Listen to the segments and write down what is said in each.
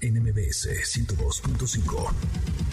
NMBS 102.5.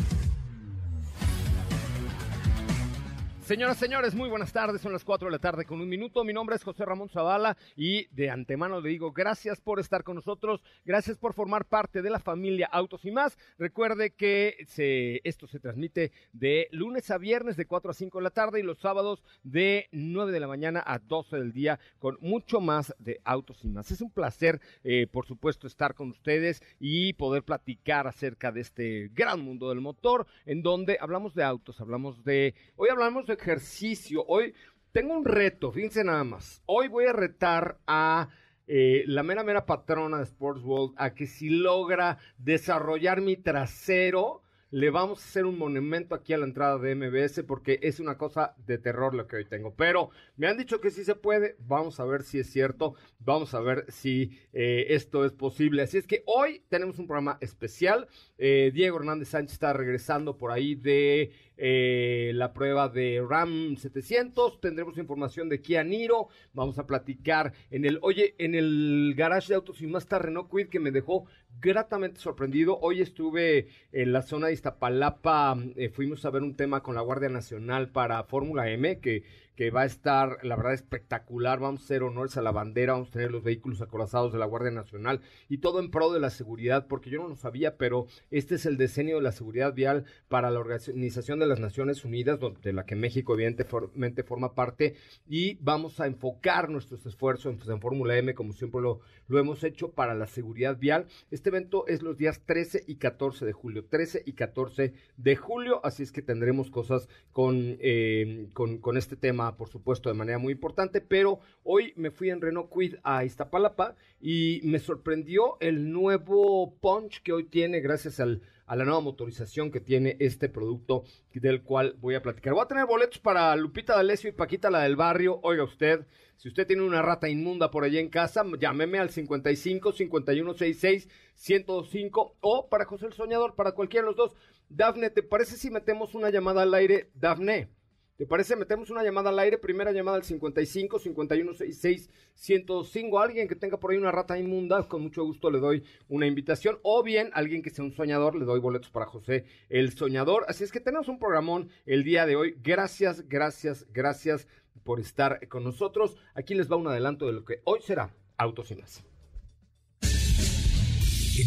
Señoras, señores, muy buenas tardes. Son las 4 de la tarde con un minuto. Mi nombre es José Ramón Zavala y de antemano le digo gracias por estar con nosotros. Gracias por formar parte de la familia Autos y más. Recuerde que se, esto se transmite de lunes a viernes de 4 a 5 de la tarde y los sábados de 9 de la mañana a 12 del día con mucho más de Autos y más. Es un placer, eh, por supuesto, estar con ustedes y poder platicar acerca de este gran mundo del motor en donde hablamos de autos, hablamos de... Hoy hablamos de ejercicio. Hoy tengo un reto, fíjense nada más. Hoy voy a retar a eh, la mera mera patrona de Sports World a que si logra desarrollar mi trasero, le vamos a hacer un monumento aquí a la entrada de MBS porque es una cosa de terror lo que hoy tengo. Pero me han dicho que sí se puede, vamos a ver si es cierto, vamos a ver si eh, esto es posible. Así es que hoy tenemos un programa especial. Eh, Diego Hernández Sánchez está regresando por ahí de eh, la prueba de RAM 700, tendremos información de Kia Niro, vamos a platicar en el, oye, en el garage de autos y más está Renault Quid que me dejó gratamente sorprendido. Hoy estuve en la zona de Iztapalapa, eh, fuimos a ver un tema con la Guardia Nacional para Fórmula M, que que va a estar, la verdad, espectacular. Vamos a hacer honores a la bandera, vamos a tener los vehículos acorazados de la Guardia Nacional y todo en pro de la seguridad, porque yo no lo sabía, pero este es el diseño de la seguridad vial para la Organización de las Naciones Unidas, de la que México evidentemente forma parte, y vamos a enfocar nuestros esfuerzos en, Fórmula M, como siempre lo, lo hemos hecho, para la seguridad vial. Este evento es los días 13 y 14 de julio, 13 y 14 de julio, así es que tendremos cosas con, eh, con, con este tema por supuesto, de manera muy importante, pero hoy me fui en Renault Quid a Iztapalapa y me sorprendió el nuevo punch que hoy tiene gracias al, a la nueva motorización que tiene este producto del cual voy a platicar. Voy a tener boletos para Lupita D'Alessio y Paquita la del barrio. Oiga usted, si usted tiene una rata inmunda por allá en casa, llámeme al 55 5166 105 o para José el Soñador, para cualquiera de los dos. Dafne, ¿te parece si metemos una llamada al aire? Dafne. ¿Te parece? Metemos una llamada al aire. Primera llamada al 55 51 66 105. Alguien que tenga por ahí una rata inmunda, con mucho gusto le doy una invitación. O bien, alguien que sea un soñador, le doy boletos para José el Soñador. Así es que tenemos un programón el día de hoy. Gracias, gracias, gracias por estar con nosotros. Aquí les va un adelanto de lo que hoy será Autos. En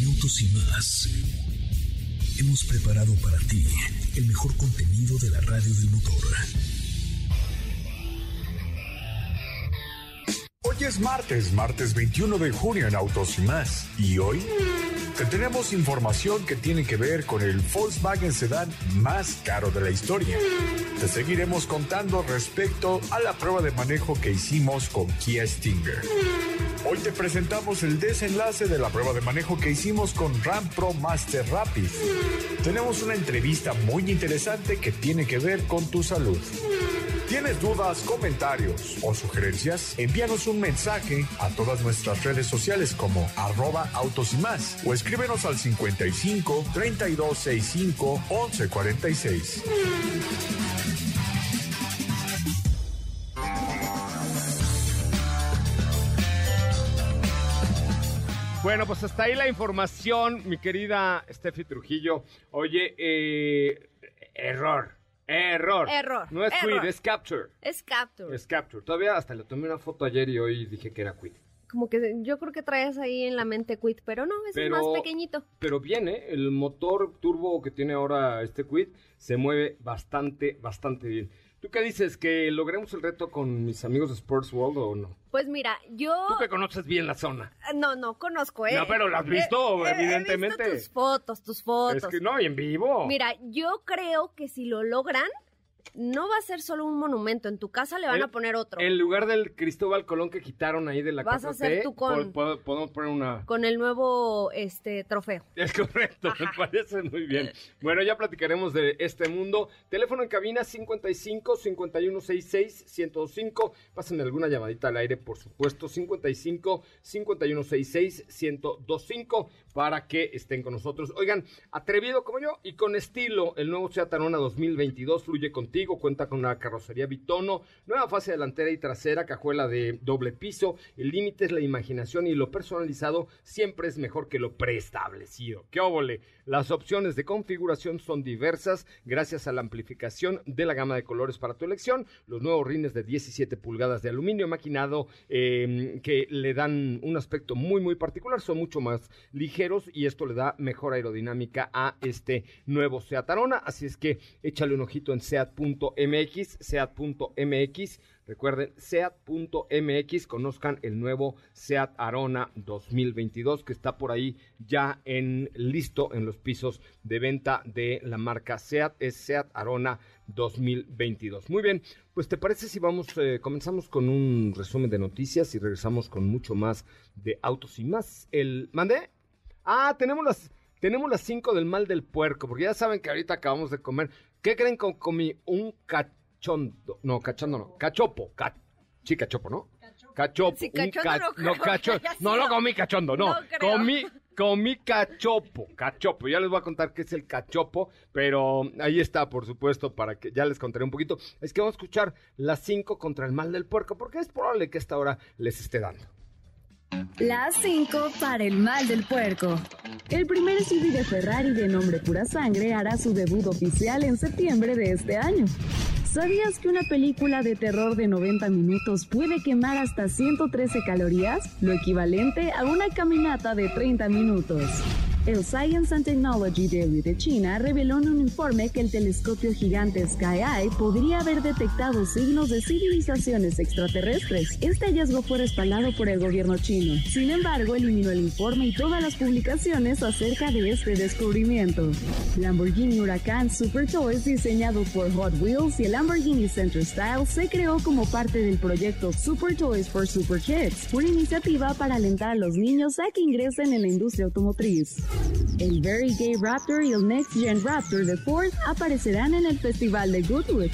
Autos hemos preparado para ti el mejor contenido de la radio del motor. Hoy es martes, martes 21 de junio en Autos y más. Y hoy te tenemos información que tiene que ver con el Volkswagen Sedan más caro de la historia. Te seguiremos contando respecto a la prueba de manejo que hicimos con Kia Stinger. Hoy te presentamos el desenlace de la prueba de manejo que hicimos con Ram Pro Master Rapid. Tenemos una entrevista muy interesante que tiene que ver con tu salud. ¿Tienes dudas, comentarios o sugerencias? Envíanos un mensaje a todas nuestras redes sociales como arroba autos y más o escríbenos al 55 3265 1146. Bueno, pues hasta ahí la información, mi querida Steffi Trujillo. Oye, eh, error. Error. Error. No es error. Quid, es Capture. Es Capture. Es Capture. Todavía hasta le tomé una foto ayer y hoy dije que era Quid. como que yo creo que traes ahí en la mente Quid, pero no, es el más Pero- pequeñito. Pero bien, ¿eh? El motor turbo que tiene ahora este Quid se mueve bastante, bastante bien. ¿Tú qué dices? ¿Que logremos el reto con mis amigos de Sports World o no? Pues mira, yo... Tú que conoces bien la zona. No, no, conozco, ¿eh? No, pero ¿lo has visto? Eh, Evidentemente. He visto tus fotos, tus fotos. Es que no, y en vivo. Mira, yo creo que si lo logran, no va a ser solo un monumento. En tu casa le van El- a poner otro. En lugar del Cristóbal Colón que quitaron ahí de la Vas a 4T, hacer tú con- po- po- podemos poner una... Con el nuevo este trofeo. Es correcto, me parece muy bien. Bueno, ya platicaremos de este mundo. Teléfono en cabina 55 5166 1025. Pasen alguna llamadita al aire, por supuesto. 55 5166 1025 para que estén con nosotros. Oigan, atrevido como yo y con estilo, el nuevo Seat Arona 2022 fluye contigo. Cuenta con una carrocería bitono, nueva fase delantera y trasera, cajuela de doble piso. El límite es la imaginación y lo personalizado siempre es mejor que lo preestablecido. ¡Qué óvole! Las opciones de configuración son diversas gracias a la amplificación de la gama de colores para tu elección. Los nuevos rines de 17 pulgadas de aluminio maquinado eh, que le dan un aspecto muy muy particular, son mucho más ligeros y esto le da mejor aerodinámica a este nuevo Seat Arona. Así es que échale un ojito en seat.mx. Recuerden, SEAT.mx, conozcan el nuevo SEAT Arona 2022 que está por ahí ya en listo en los pisos de venta de la marca SEAT, es SEAT Arona 2022. Muy bien, pues te parece si vamos, eh, comenzamos con un resumen de noticias y regresamos con mucho más de autos y más. El, ¿mandé? Ah, tenemos las, tenemos las 5 del mal del puerco, porque ya saben que ahorita acabamos de comer. ¿Qué creen que comí? Un cachondo, no, cachondo no, cachopo, ca- sí, cachopo, ¿no? Cachopo. Sí, un cachondo ca- no creo que cacho- haya no lo comí cachondo, no, No creo. comí, comí cachopo, cachopo. Ya les voy a contar qué es el cachopo, pero ahí está, por supuesto, para que ya les contaré un poquito. Es que vamos a escuchar las 5 contra el mal del puerco, porque es probable que esta hora les esté dando. Las 5 para el mal del puerco. El primer SUV de Ferrari de nombre Pura Sangre hará su debut oficial en septiembre de este año. ¿Sabías que una película de terror de 90 minutos puede quemar hasta 113 calorías? Lo equivalente a una caminata de 30 minutos. El Science and Technology Daily de China reveló en un informe que el telescopio gigante Sky Eye podría haber detectado signos de civilizaciones extraterrestres. Este hallazgo fue respaldado por el gobierno chino. Sin embargo, eliminó el informe y todas las publicaciones acerca de este descubrimiento. Lamborghini Huracan Super Toys, diseñado por Hot Wheels y el Lamborghini Center Style, se creó como parte del proyecto Super Toys for Super Kids, una iniciativa para alentar a los niños a que ingresen en la industria automotriz. El Very Gay Raptor y el Next Gen Raptor de Ford aparecerán en el Festival de Goodwood.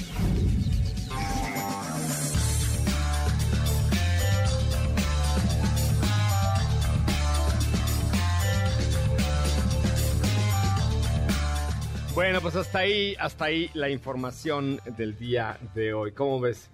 Bueno, pues hasta ahí, hasta ahí la información del día de hoy. ¿Cómo ves?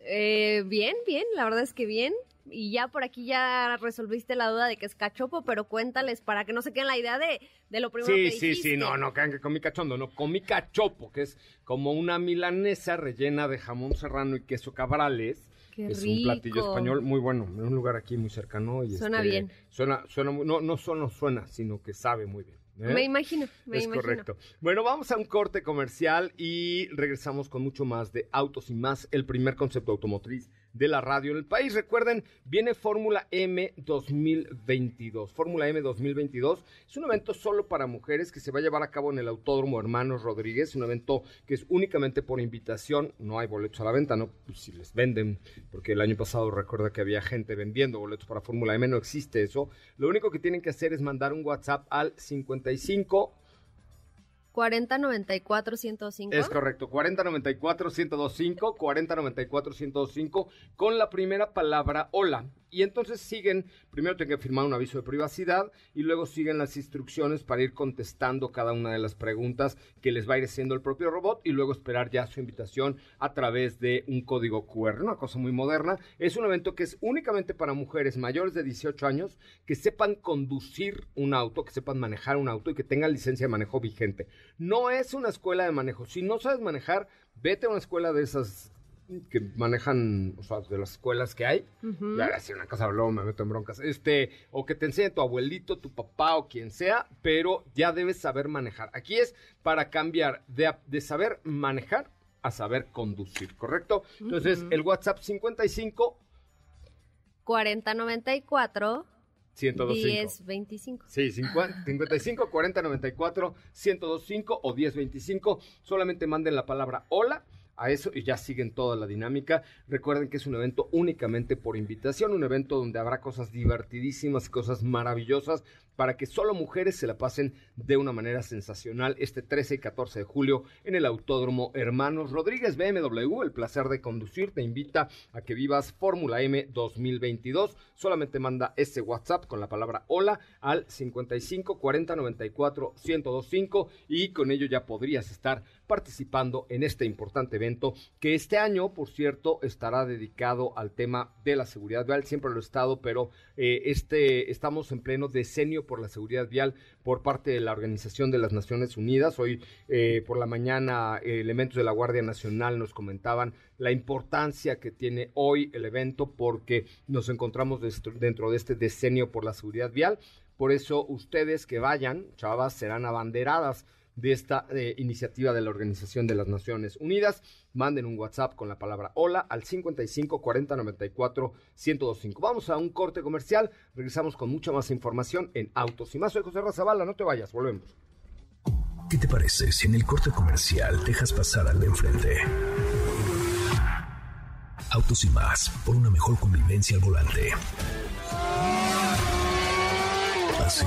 Eh, bien, bien, la verdad es que bien. Y ya por aquí ya resolviste la duda de que es cachopo, pero cuéntales para que no se queden la idea de, de lo primero Sí, que sí, dijiste. sí, no, no crean que comí cachondo, no, comí cachopo, que es como una milanesa rellena de jamón serrano y queso cabrales. Qué es un platillo español muy bueno, en un lugar aquí muy cercano. Y Suena este, bien. Suena, suena, no, no solo suena, sino que sabe muy bien. ¿eh? Me imagino, me es imagino. correcto. Bueno, vamos a un corte comercial y regresamos con mucho más de autos y más, el primer concepto automotriz de la radio en el país. Recuerden, viene Fórmula M 2022. Fórmula M 2022 es un evento solo para mujeres que se va a llevar a cabo en el Autódromo Hermanos Rodríguez, un evento que es únicamente por invitación, no hay boletos a la venta, no Pues si les venden, porque el año pasado recuerda que había gente vendiendo boletos para Fórmula M, no existe eso. Lo único que tienen que hacer es mandar un WhatsApp al 55 40 94 105. es correcto, 4094-1025, 4094-1025, con la primera palabra hola. Y entonces siguen, primero tienen que firmar un aviso de privacidad y luego siguen las instrucciones para ir contestando cada una de las preguntas que les va a ir haciendo el propio robot y luego esperar ya su invitación a través de un código QR, una cosa muy moderna. Es un evento que es únicamente para mujeres mayores de 18 años que sepan conducir un auto, que sepan manejar un auto y que tengan licencia de manejo vigente. No es una escuela de manejo. Si no sabes manejar, vete a una escuela de esas que manejan, o sea, de las escuelas que hay, Ujú. ya así una casa luego me meto en broncas, este, o que te enseñe tu abuelito, tu papá o quien sea, pero ya debes saber manejar. Aquí es para cambiar de, de saber manejar a saber conducir, ¿correcto? Entonces, Ujú. el WhatsApp 55 4094 1025. 1025. Sí, 50 55 40 94 1025 o 1025. Solamente manden la palabra hola a eso y ya siguen toda la dinámica. Recuerden que es un evento únicamente por invitación, un evento donde habrá cosas divertidísimas, cosas maravillosas para que solo mujeres se la pasen de una manera sensacional este 13 y 14 de julio en el Autódromo Hermanos Rodríguez BMW. El placer de conducir te invita a que vivas Fórmula M 2022. Solamente manda ese WhatsApp con la palabra hola al 55 40 94 1025 y con ello ya podrías estar participando en este importante evento que este año, por cierto, estará dedicado al tema de la seguridad vial. Siempre lo he estado, pero eh, este estamos en pleno decenio por la seguridad vial por parte de la Organización de las Naciones Unidas. Hoy eh, por la mañana eh, elementos de la Guardia Nacional nos comentaban la importancia que tiene hoy el evento porque nos encontramos dentro de este decenio por la seguridad vial. Por eso ustedes que vayan, chavas, serán abanderadas de esta eh, iniciativa de la Organización de las Naciones Unidas. Manden un WhatsApp con la palabra hola al 55 40 94 1025. Vamos a un corte comercial. Regresamos con mucha más información en Autos y más. Soy José Razabala. No te vayas. Volvemos. ¿Qué te parece si en el corte comercial dejas pasar al de enfrente? Autos y más, por una mejor convivencia al volante. ¿Así?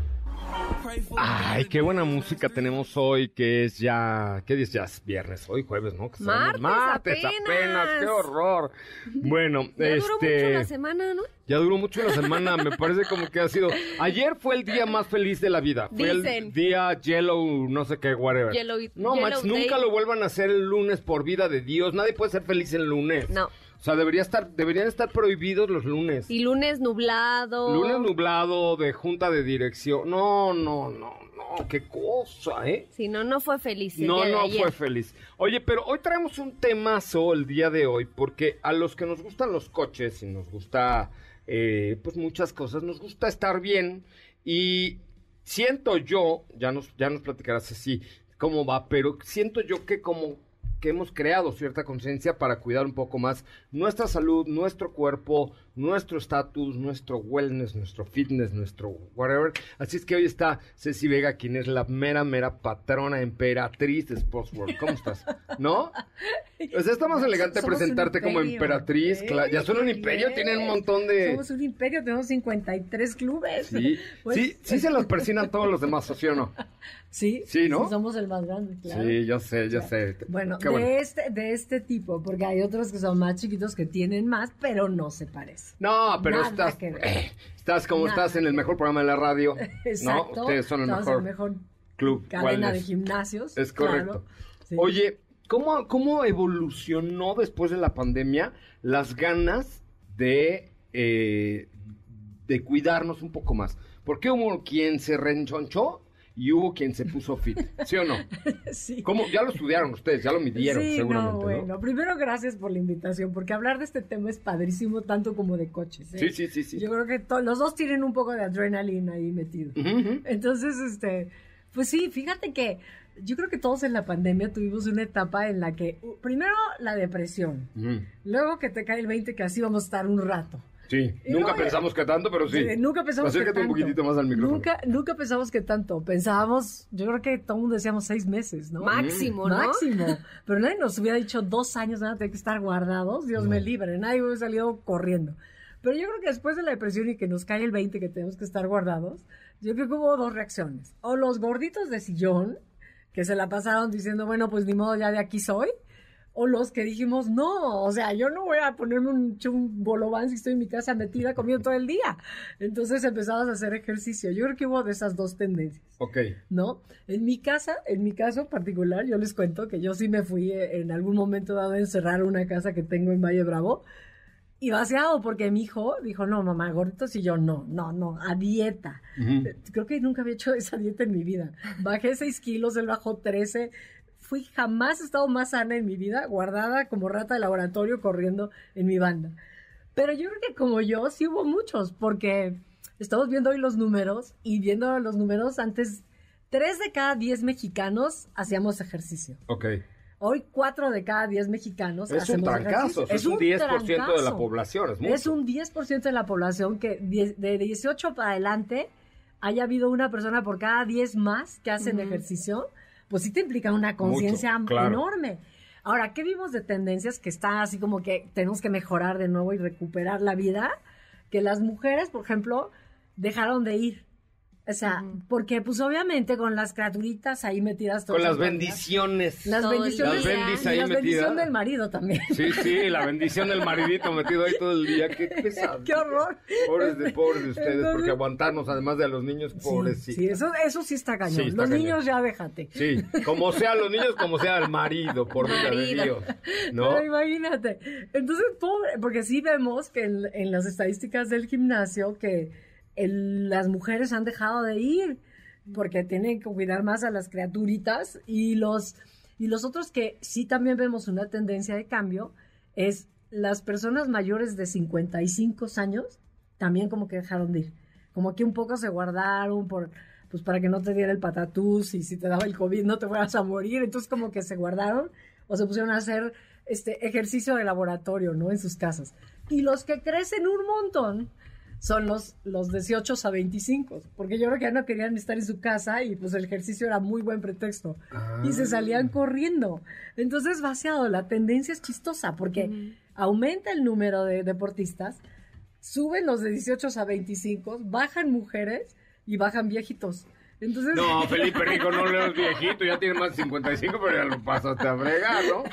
Ay, qué buena música tenemos hoy, que es ya, ¿qué dices? Ya es viernes, hoy jueves, ¿no? Que estamos- Martes apenas. qué horror. Bueno, Ya duró mucho este, la semana, ¿no? ya duró mucho la semana, me parece como que ha sido, ayer fue el día más feliz de la vida, fue el Dicen. día yellow, no sé qué, whatever. Yellow- no, Yellow Max, nunca lo vuelvan a hacer el lunes por vida de Dios, nadie puede ser feliz el lunes. No. O sea, debería estar, deberían estar prohibidos los lunes. Y lunes nublado. Lunes nublado de junta de dirección. No, no, no, no, qué cosa, ¿eh? Si no, no fue feliz. el No, día de no ayer. fue feliz. Oye, pero hoy traemos un temazo el día de hoy, porque a los que nos gustan los coches y nos gusta, eh, pues muchas cosas, nos gusta estar bien y siento yo, ya nos, ya nos platicarás así cómo va, pero siento yo que como que hemos creado cierta conciencia para cuidar un poco más nuestra salud, nuestro cuerpo, nuestro estatus, nuestro wellness, nuestro fitness, nuestro whatever. Así es que hoy está Ceci Vega, quien es la mera, mera patrona, emperatriz de Sports World. ¿Cómo estás? ¿No? Pues está más elegante Somos presentarte como emperatriz. ¿eh? Ya son un imperio, tienen un montón de... Somos un imperio, tenemos 53 clubes. Sí, Pues- sí, sí se los persinan todos los demás, ¿o sí o no? Sí, Sí, ¿no? somos el más grande, claro. Sí, yo sé, yo sé. Bueno, Qué de, bueno. Este, de este tipo, porque hay otros que son más chiquitos que tienen más, pero no se parecen. No, pero Nada estás, eh, estás como Nada estás en el mejor programa de la radio. Exacto. ¿No? Ustedes son el mejor, mejor club cadena de gimnasios. Es claro. correcto. Sí. Oye, ¿cómo, ¿cómo evolucionó después de la pandemia las ganas de, eh, de cuidarnos un poco más? Porque hubo quien se renchonchó y hubo quien se puso fit, ¿sí o no? sí. ¿Cómo? Ya lo estudiaron ustedes, ya lo midieron Sí, seguramente, no, ¿no? bueno, primero gracias por la invitación, porque hablar de este tema es padrísimo, tanto como de coches. ¿eh? Sí, sí, sí, sí. Yo creo que los dos tienen un poco de adrenalina ahí metido. Entonces, este, pues sí, fíjate que yo creo que todos en la pandemia tuvimos una etapa en la que, primero la depresión, luego que te cae el 20 que así vamos a estar un rato. Sí, Y nunca luego- pensamos que tanto, pero sí. Eh, nunca pensamos que Acércate un tanto. poquitito más al micrófono. Nunca, nunca pensamos que tanto. Pensábamos, yo creo que todo el mundo decíamos seis meses, ¿no? Máximo, ¿no? Máximo. Pero nadie nos hubiera dicho dos años van a tener que estar guardados. Dios me libre. Nadie hubiera salido corriendo. Pero yo creo que después de la depresión y que nos cae el 20 que tenemos que estar guardados, yo creo que hubo dos reacciones. O los gorditos de sillón, que se la pasaron diciendo, bueno, pues ni modo, ya de aquí soy. O los que dijimos, no, o sea, yo no voy a ponerme un, un bolobán si estoy en mi casa metida comiendo todo el día. Entonces empezamos a hacer ejercicio. Yo creo que hubo de esas dos tendencias. Ok. ¿no? En mi casa, en mi caso particular, yo les cuento que yo sí me fui eh, en algún momento dado a encerrar una casa que tengo en Valle Bravo y vaciado, porque mi hijo dijo, no, mamá, gorditos, y yo, no, no, no, a dieta. Creo que nunca había hecho esa dieta en mi vida. Bajé 6 kilos, él bajó 13. Fui, jamás he estado más sana en mi vida, guardada como rata de laboratorio corriendo en mi banda. Pero yo creo que como yo, sí hubo muchos, porque estamos viendo hoy los números y viendo los números antes, 3 de cada 10 mexicanos hacíamos ejercicio. Ok. Hoy cuatro de cada 10 mexicanos Es un hacemos trancazo, ejercicio. es un 10% de la población, es mucho. Es un 10% de la población que de 18 para adelante haya habido una persona por cada 10 más que hacen ejercicio, pues sí te implica una conciencia claro. enorme. Ahora, ¿qué vimos de tendencias que están así como que tenemos que mejorar de nuevo y recuperar la vida? Que las mujeres, por ejemplo, dejaron de ir. O sea, porque pues obviamente con las criaturitas ahí metidas Con las todas las bendiciones. Las Todo bendiciones. Las bendis y ahí las bendiciones metidas. del marido también. Sí, sí, la bendición del maridito metido ahí todo el día. Qué pesado. ¡Qué horror! Pobres de pobres de ustedes, Entonces- porque aguantarnos, además de a los niños, pobres, Sí, sí. eso, eso sí está cañón. Sí, está Los cañón. niños ya déjate. Sí, como sea los niños, como sea el marido, por vida de. Dios. ¿No? Pero imagínate. Entonces, pobre, porque sí vemos que en, en las estadísticas del gimnasio que el- las mujeres han dejado de ir porque tienen que cuidar más a las criaturitas y los y los otros que sí también vemos una tendencia de cambio es las personas mayores de 55 años también como que dejaron de ir. Como que un poco se guardaron por pues para que no te diera el patatús y si te daba el COVID no te fueras a morir, entonces como que se guardaron o se pusieron a hacer este ejercicio de laboratorio, ¿no? En sus casas. Y los que crecen un montón son los, los 18 a 25, porque yo creo que ya no querían estar en su casa y pues el ejercicio era muy buen pretexto. Y se salían corriendo. Entonces, vaciado, la tendencia es chistosa, porque aumenta el número de deportistas, suben los de 18 a 25, bajan mujeres y bajan viejitos. Entonces, No, Felipe Rico no lees viejito, ya tiene más de 55, pero ya lo pasaste a fregar, ¿no?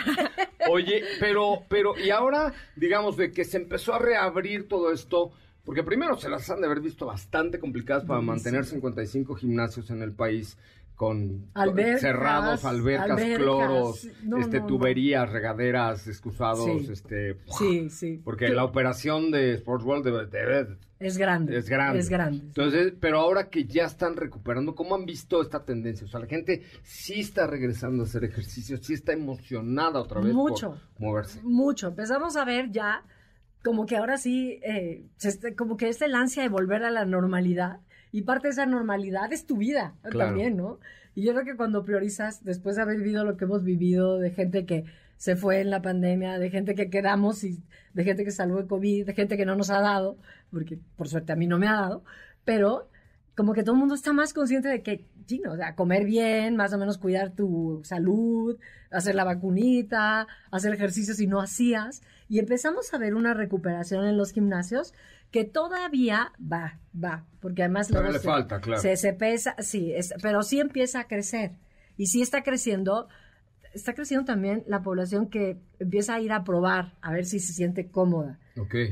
Oye, pero, pero, y ahora, digamos, de que se empezó a reabrir todo esto, porque primero se las han de haber visto bastante complicadas para mantener 55 gimnasios en el país con Albercas, cerrados, albercas, albercas, cloros, no, este no, no. tuberías, regaderas, excusados, Sí. este sí, sí. porque la operación de Sports World debe, debe- Es grande. es grande. Es grande. Entonces, pero ahora que ya están recuperando, ¿cómo han visto esta tendencia? O sea, la gente sí está regresando a hacer ejercicio, sí está emocionada otra vez Mucho. por moverse. Mucho. Empezamos a ver ya como que ahora sí, eh, se como que es el ansia de volver a la normalidad. Y parte de esa normalidad es tu vida Claro. también, ¿no? Y yo creo que cuando priorizas, después de haber vivido lo que hemos vivido, de gente que se fue en la pandemia, de gente que quedamos y de gente que salvó de COVID, de gente que no nos ha dado, porque por suerte a mí no me ha dado, pero como que todo el mundo está más consciente de que, chino, o sea, comer bien, más o menos cuidar tu salud, hacer la vacunita, hacer ejercicio si no hacías. Y empezamos a ver una recuperación en los gimnasios que todavía va, va, porque además luego le falta, claro. se, se pesa, sí, es- pero sí empieza a crecer. Y sí está creciendo, está creciendo también la población que empieza a ir a probar, a ver si se siente cómoda.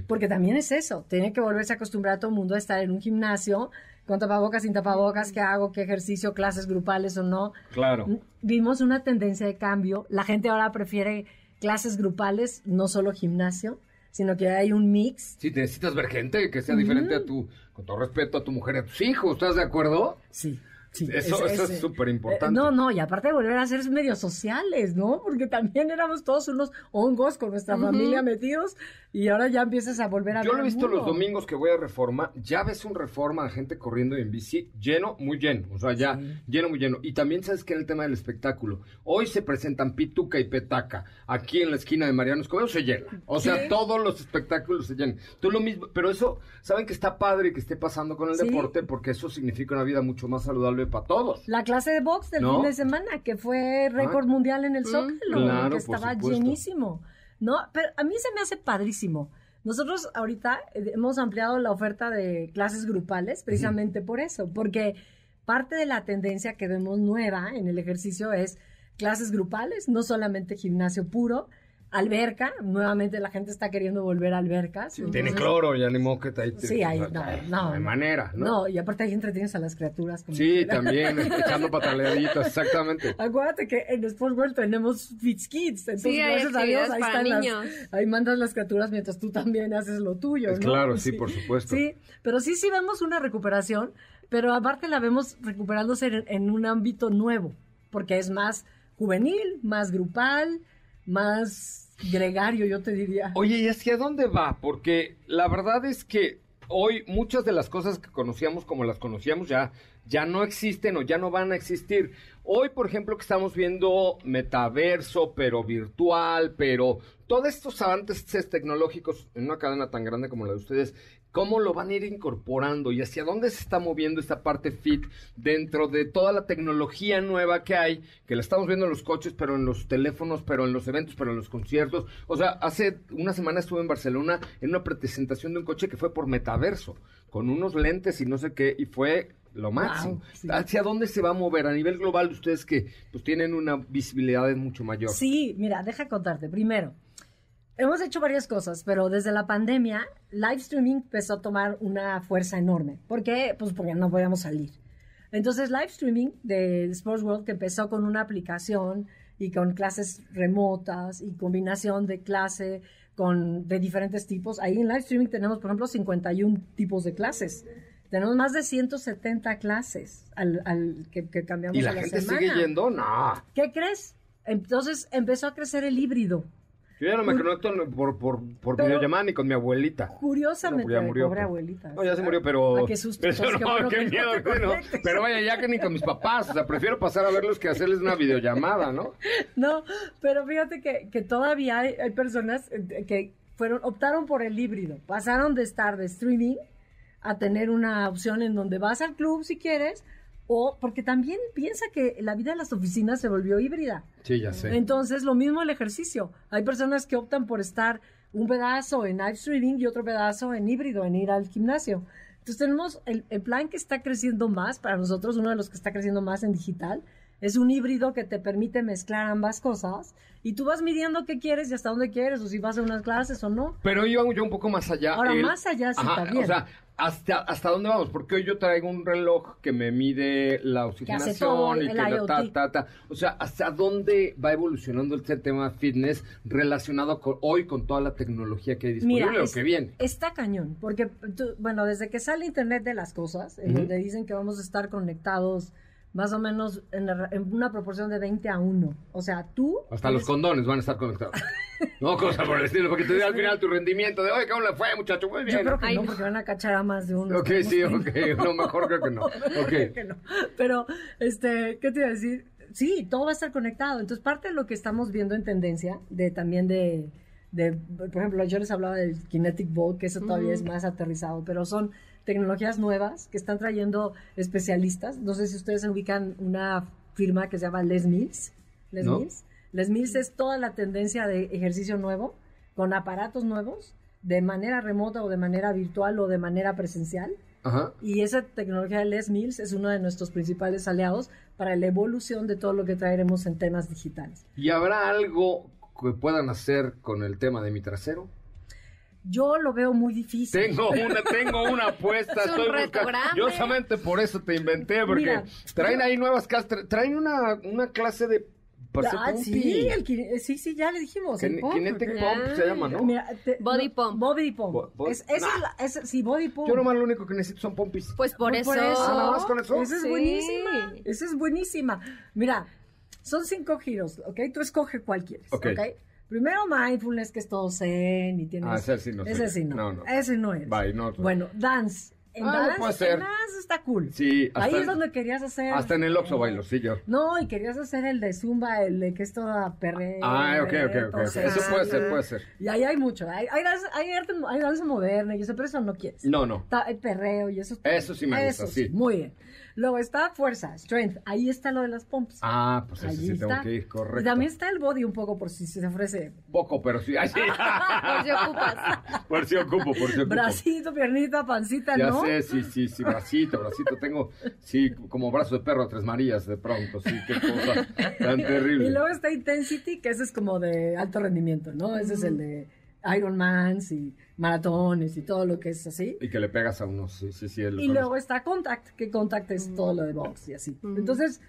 Porque también es eso, tiene que volverse a acostumbrar a todo el mundo a estar en un gimnasio, con tapabocas, sin tapabocas, qué hago, qué ejercicio, clases grupales o no. Claro. Vimos una tendencia de cambio, la gente ahora prefiere clases grupales, no solo gimnasio, sino que hay un mix. Sí, necesitas ver gente que sea diferente a tu, con todo respeto a tu mujer y a tus hijos, ¿estás de acuerdo? Sí. Sí, Eso- eso es eh, súper importante. eh, no, no, y aparte de volver a ser medios sociales, ¿no? Porque también éramos todos unos hongos con nuestra familia metidos y ahora ya empiezas a volver a Yo ver lo he visto los domingos que voy a Reforma, ya ves un Reforma de gente corriendo en bici, lleno, muy lleno, o sea, ya lleno, muy lleno. Y también sabes que en el tema del espectáculo, hoy se presentan Pituca y Petaca, aquí en la esquina de Mariano Escobedo se llena. O sea, todos los espectáculos se llenan. Tú lo mismo, pero eso, saben que está padre que esté pasando con el Sí. deporte porque eso significa una vida mucho más saludable para todos. La clase de box del ¿No? fin de semana, que fue récord mundial en el Zócalo, claro, que estaba llenísimo. No, pero a mí se me hace padrísimo. Nosotros ahorita eh, hemos ampliado la oferta de clases grupales precisamente por eso, porque parte de la tendencia que vemos nueva en el ejercicio es clases grupales, no solamente gimnasio puro. Alberca, nuevamente la gente está queriendo volver a albercas. Tiene entonces- cloro, ya ni modo que te Sí, ahí, no, no. hay manera, ¿no? No, y aparte ahí entretienes a las criaturas. como Sí, quiera. también, echando pataleaditas, exactamente. Acuérdate que en Sports World tenemos Fits Kids, entonces Sí, gracias a Dios ahí para están las- niños. ahí mandas las criaturas mientras tú también haces lo tuyo, Es ¿no? claro, sí, por supuesto. Sí, pero sí, sí vemos una recuperación, pero aparte la vemos recuperándose en, en un ámbito nuevo, porque es más juvenil, más grupal, más gregario, yo te diría. Oye, ¿y hacia dónde va? Porque la verdad es que hoy muchas de las cosas que conocíamos como las conocíamos ya, ya no existen o ya no van a existir. Hoy, por ejemplo, que estamos viendo metaverso, pero virtual, pero todos estos avances tecnológicos en una cadena tan grande como la de ustedes, ¿cómo lo van a ir incorporando y hacia dónde se está moviendo esta parte fit dentro de toda la tecnología nueva que hay, que la estamos viendo en los coches, pero en los teléfonos, pero en los eventos, pero en los conciertos? O sea, hace una semana estuve en Barcelona en una presentación de un coche que fue por metaverso, con unos lentes y no sé qué, y fue lo máximo. sí. ¿Hacia dónde se va a mover a nivel global ustedes que pues tienen una visibilidad mucho mayor? Sí, mira, deja contarte. Primero, hemos hecho varias cosas, pero desde la pandemia, live streaming empezó a tomar una fuerza enorme. ¿Por qué? Pues porque no podíamos salir. Entonces, live streaming de Sports World, que empezó con una aplicación y con clases remotas y combinación de clase con, de diferentes tipos. Ahí en live streaming tenemos, por ejemplo, 51 tipos de clases. Tenemos más de 170 clases al, al que, que cambiamos ¿Y la a la gente semana. sigue yendo? No. ¿Qué crees? Entonces empezó a crecer el híbrido. Yo ya no me conecto por, por, por Pero- videollamada ni con mi abuelita. Curiosamente, No, ya murió, pobre pero- abuelita. No, ya se murió, pero... Ah, qué susto. Pero, Entonces, qué no, bueno qué que no miedo. no. Pero vaya, ya que ni con mis papás. O sea, prefiero pasar a verlos que hacerles una videollamada, ¿no? No, pero fíjate que, que todavía hay, hay personas eh, que fueron, optaron por el híbrido. Pasaron de estar de streaming a tener una opción en donde vas al club si quieres, o porque también piensa que la vida de las oficinas se volvió híbrida. Sí, ya sé. Entonces, lo mismo el ejercicio. Hay personas que optan por estar un pedazo en live streaming y otro pedazo en híbrido, en ir al gimnasio. Entonces, tenemos el, el plan que está creciendo más, para nosotros, uno de los que está creciendo más en digital, es un híbrido que te permite mezclar ambas cosas y tú vas midiendo qué quieres y hasta dónde quieres, o si vas a unas clases o no. Pero yo yo un poco más allá. Ahora, más allá sí Ajá, también. O sea, ¿hasta, ¿hasta dónde vamos? Porque hoy yo traigo un reloj que me mide la oxigenación todo y que la ta, IoT. ta, ta. O sea, ¿hasta dónde va evolucionando este tema fitness relacionado con, hoy con toda la tecnología que hay disponible Mira, o es- que viene? está cañón, porque, tú- bueno, desde que sale Internet de las cosas, en donde dicen que vamos a estar conectados más o menos en, la- en una proporción de 20 a 1. O sea, tú... Hasta los condones van a estar conectados. no, cosa por el estilo, porque te dé al final tu rendimiento de, oye, ¿cómo le fue, muchacho? Muy bien. Yo creo que Ay, no, no. porque van a cachar a más de uno. Ok, sí, ok. No, mejor creo que no. Creo Ok. que no. Pero, este, ¿qué te iba a decir? Sí, todo va a estar conectado. Entonces, parte de lo que estamos viendo en tendencia, de también de, de por ejemplo, yo les hablaba del Kinetic Ball, que eso todavía es más aterrizado, pero son tecnologías nuevas que están trayendo especialistas. No sé si ustedes ubican una firma que se llama Les Mills. Les No. Mills. Les Mills es toda la tendencia de ejercicio nuevo, con aparatos nuevos, de manera remota o de manera virtual o de manera presencial. Ajá. Y esa tecnología de Les Mills es uno de nuestros principales aliados para la evolución de todo lo que traeremos en temas digitales. ¿Y habrá algo que puedan hacer con el tema de mi trasero? Yo lo veo muy difícil. Tengo una, tengo una apuesta. Es un estoy reto buscando. grande. Yo solamente por eso te inventé, porque Mira, traen yo- ahí nuevas clases, tra- traen una, una clase de hacer Ah, sí, el ki- sí, sí, ya le dijimos. el pump. Kinetic Ya. Pump se llama, ¿no? Mira, te- Body no, pump. Body pump. Bo- bo- Es- esa es la- sí, body pump. Yo nomás lo único que necesito son pompis. Pues por Pues eso. por eso. Ah, nada más con eso. Esa es Sí. buenísima. Esa es buenísima. Mira, son cinco giros, ¿ok? Tú escoge cuál quieres, Ok. ¿ok? Primero mindfulness, que es todo zen y tienes... Ah, ese sí no sé. Ese sí no. No, no. Ese no es. Bye, no. Bueno, dance. En Ah, dance, puede ser. en dance está cool. Sí, hasta Ahí en- es donde querías hacer... Hasta en el Oxxo bailo, sí, yo. No, y querías hacer el de Zumba, el de que es toda perreo. Ah, ok, ok, ok. ok. Eso puede ser, puede ser. Y ahí hay mucho. Hay, hay, danza, hay, arte- hay danza moderna y eso, pero eso no quieres. No, no. Ta- el perreo y eso. Eso sí me gusta, sí. Muy bien. Luego está fuerza, strength. Ahí está lo de las pumps. Ah, pues Ahí sí tengo que ir, correcto. Y también está el body un poco por si se ofrece Poco, pero sí. Ay, sí. Por si ocupas. por si ocupo, por si ocupo. bracito, piernita, pancita, Ya ¿no? sé, sí, sí, sí, bracito, bracito. Tengo, sí, como brazo de perro a tres Marías de pronto, sí, qué cosa tan terrible. Y luego está Intensity, que ese es como de alto rendimiento, ¿no? Ese es el de Ironmans y maratones y todo lo que es así. Y que le pegas a unos, sí, sí, sí. lo Y conozco. luego está Contact, que Contact es todo lo de box y así. Entonces,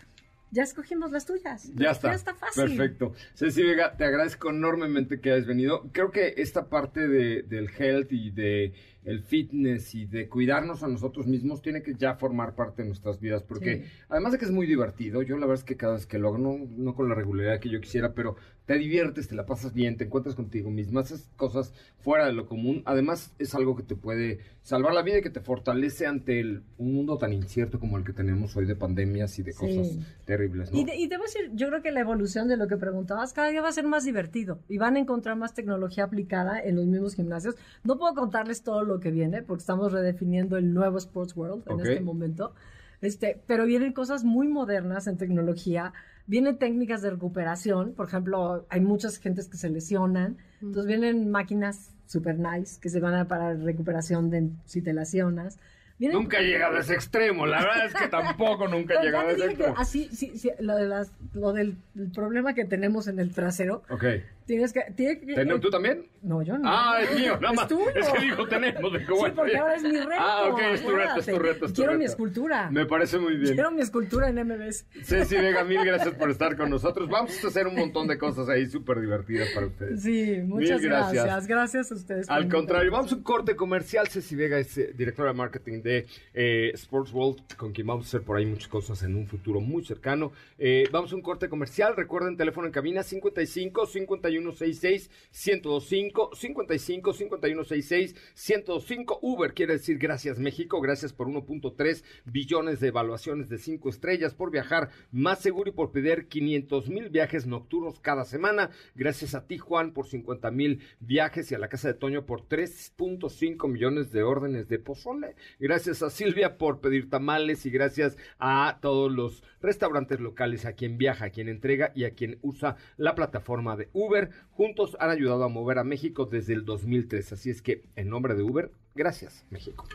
ya escogimos las tuyas. Ya está. Ya está fácil. Perfecto. Ceci Vega, te agradezco enormemente que hayas venido. Creo que esta parte de, del health y de el fitness y de cuidarnos a nosotros mismos tiene que ya formar parte de nuestras vidas porque Sí. además de que es muy divertido, yo la verdad es que cada vez que lo hago, no, no con la regularidad que yo quisiera, pero te diviertes, te la pasas bien, te encuentras contigo mismo, haces cosas fuera de lo común. Además es algo que te puede salvar la vida y que te fortalece ante el, un mundo tan incierto como el que tenemos hoy de pandemias y de Sí. cosas terribles. ¿no? Y, de- y debo decir, yo creo que la evolución de lo que preguntabas cada día va a ser más divertido y van a encontrar más tecnología aplicada en los mismos gimnasios. No puedo contarles todo lo que viene porque estamos redefiniendo el nuevo Sports World en este momento. Este, pero vienen cosas muy modernas en tecnología, vienen técnicas de recuperación, por ejemplo, hay muchas gentes que se lesionan, entonces vienen máquinas super nice que se van a para recuperación de si te lesionas. Vienen- Nunca he llegado a ese extremo, la verdad es que tampoco nunca he llegado a ese extremo. así, sí, sí, lo, de las, lo del el problema que tenemos en el trasero, Ok. Tienes que... tiene que- ¿Ten- ¿Tú también? No, yo no. Ah, es mío, nada Es más. tuyo. Es que dijo tenemos. Dijo, Sí, bueno, porque ya. ahora es mi reto. Ah, ok, es tu reto, es tu reto. es tu Quiero mi escultura. Me parece muy bien. Quiero mi escultura en MBS. Ceci Vega, mil gracias por estar con nosotros. Vamos a hacer un montón de cosas ahí súper divertidas para ustedes. Sí, muchas Mil gracias. gracias. Gracias a ustedes. Al contrario, vamos a un corte comercial. Ceci Vega es eh, directora de marketing de eh, Sports World, con quien vamos a hacer por ahí muchas cosas en un futuro muy cercano. Eh, vamos a un corte comercial. Recuerden, teléfono en cabina 55 5166 1025 55 5166 1025 Uber quiere decir gracias México, gracias por 1.3 billones de evaluaciones de 5 estrellas, por viajar más seguro y por pedir 500 mil viajes nocturnos cada semana. Gracias a ti, Juan, por 50 mil viajes y a la Casa de Toño por 3.5 millones de órdenes de pozole. Gracias a Silvia por pedir tamales y gracias a todos los restaurantes locales, a quien viaja, a quien entrega y a quien usa la plataforma de Uber. Juntos han ayudado a mover a México desde el 2003. Así es que, en nombre de Uber, gracias, México.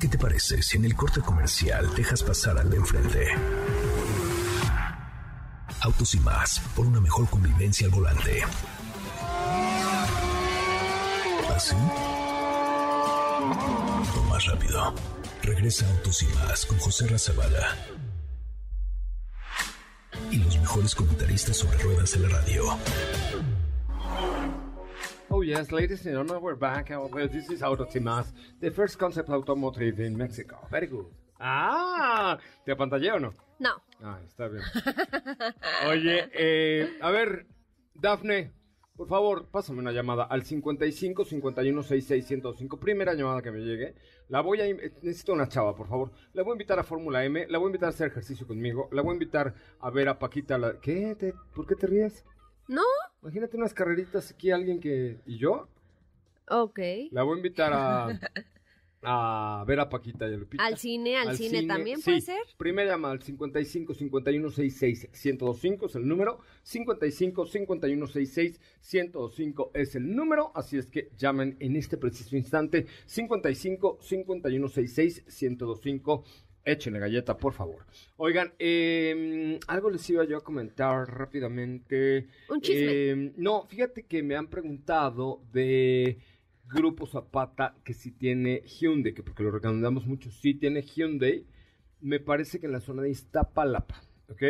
¿Qué te parece si en el corte comercial dejas pasar al de enfrente? Autos y más, por una mejor convivencia al volante. ¿Así? O más rápido. Regresa Autos y más con José Razabala. Mejores comentaristas sobre ruedas en la radio. Oh yes, ladies and gentlemen, we're back. Well, this is Más, the first concept automotive in Mexico. Very good. Ah, ¿te apantallé o no? No. Ah, está bien. Oye, eh, a ver, Dafne, por favor, pásame una llamada al 55 51 66 105. Primera llamada que me llegue. La voy a. in- Necesito una chava, por favor. La voy a invitar a Fórmula M. La voy a invitar a hacer ejercicio conmigo. La voy a invitar a ver a Paquita. La... ¿Qué? ¿Te- ¿Por qué te ríes? ¿No? Imagínate unas carreritas aquí, alguien que. ¿Y yo? Ok. La voy a invitar a. a ver a Paquita y a Lupita. Al cine, al, cine, también sí. puede ser. Primera llamada al 55 51 66 1025 es el número. 55 51 66 1025 es el número. Así es que llamen en este preciso instante. 55 51 66 1025. Échenle galleta, por favor. Oigan, eh, algo les iba yo a comentar rápidamente. Un chisme. Eh, no, fíjate que me han preguntado de Grupo Zapata que si tiene Hyundai, que porque lo recomendamos mucho, sí tiene Hyundai. Me parece que en la zona de Iztapalapa, ¿ok?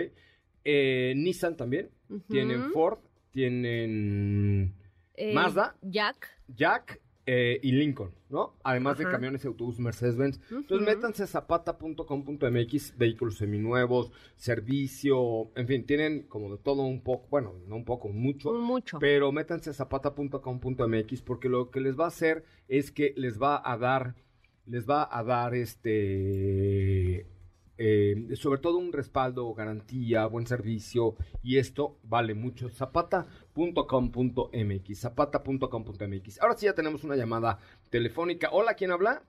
Eh, Nissan también, tienen Ford, tienen Eh, Mazda. Jack. Jack eh, y Lincoln, ¿no? Además de camiones y autobús Mercedes-Benz. Entonces métanse a zapata.com.mx, vehículos seminuevos, servicio, en fin, tienen como de todo un poco, bueno, no un poco, mucho. Mucho. Pero métanse a zapata.com.mx porque lo que les va a hacer es que les va a dar, les va a dar este, eh, sobre todo un respaldo, garantía, buen servicio y esto vale mucho. Zapata.com.mx, zapata.com.mx. Ahora sí ya tenemos una llamada telefónica. Hola, ¿quién habla?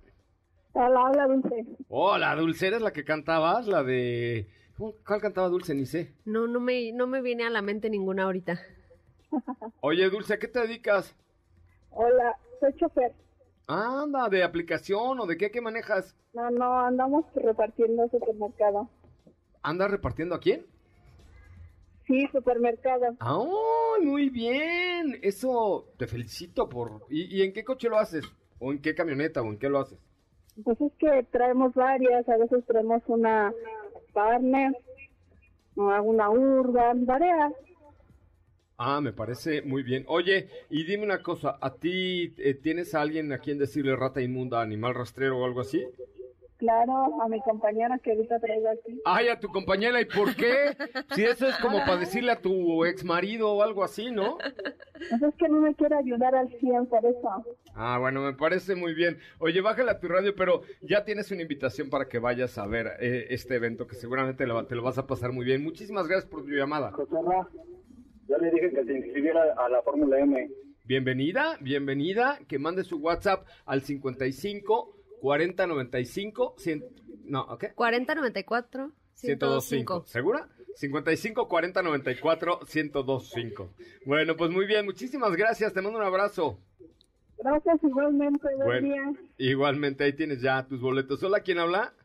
Hola, hola, Dulce. Hola, Dulce, ¿eres la que cantabas? La de... ¿Cómo- ¿Cuál cantaba Dulce? Ni sé. No, no me, no me viene a la mente ninguna ahorita. Oye, Dulce, ¿a qué te dedicas? Hola, soy chofer. Anda, ¿de aplicación o de qué, qué manejas? No, no, andamos repartiendo supermercado. ¿Andas repartiendo a quién? Sí, supermercado. ¡Ay, muy bien! Eso, te felicito por... ¿Y, y en qué coche lo haces? ¿O en qué camioneta? ¿O en qué lo haces? Pues es que traemos varias, a veces traemos una partner, una urban, varias. Ah, me parece muy bien. Oye, y dime una cosa, ¿a ti eh, tienes a alguien a quien decirle rata inmunda, animal rastrero o algo así? Claro, a mi compañera que ahorita traigo aquí. Ay, a tu compañera, ¿y por qué? Si eso es como para decirle a tu ex marido o algo así, ¿no? Pues es que no me quiere ayudar al 100 por eso. Ah, bueno, me parece muy bien. Oye, bájale a tu radio, pero ya tienes una invitación para que vayas a ver eh, este evento, que seguramente lo- te lo vas a pasar muy bien. Muchísimas gracias por tu llamada. Joserra, yo le dije que se inscribiera a la Fórmula M. Bienvenida, bienvenida, que mande su WhatsApp al 55 40 95 100, no, ¿ok? 4094 1025. ¿Segura? 55 40 94 1025. Bueno, pues muy bien, muchísimas gracias, te mando un abrazo. Gracias igualmente, buen Bueno, día. igualmente ahí tienes ya tus boletos. Hola, ¿quién habla?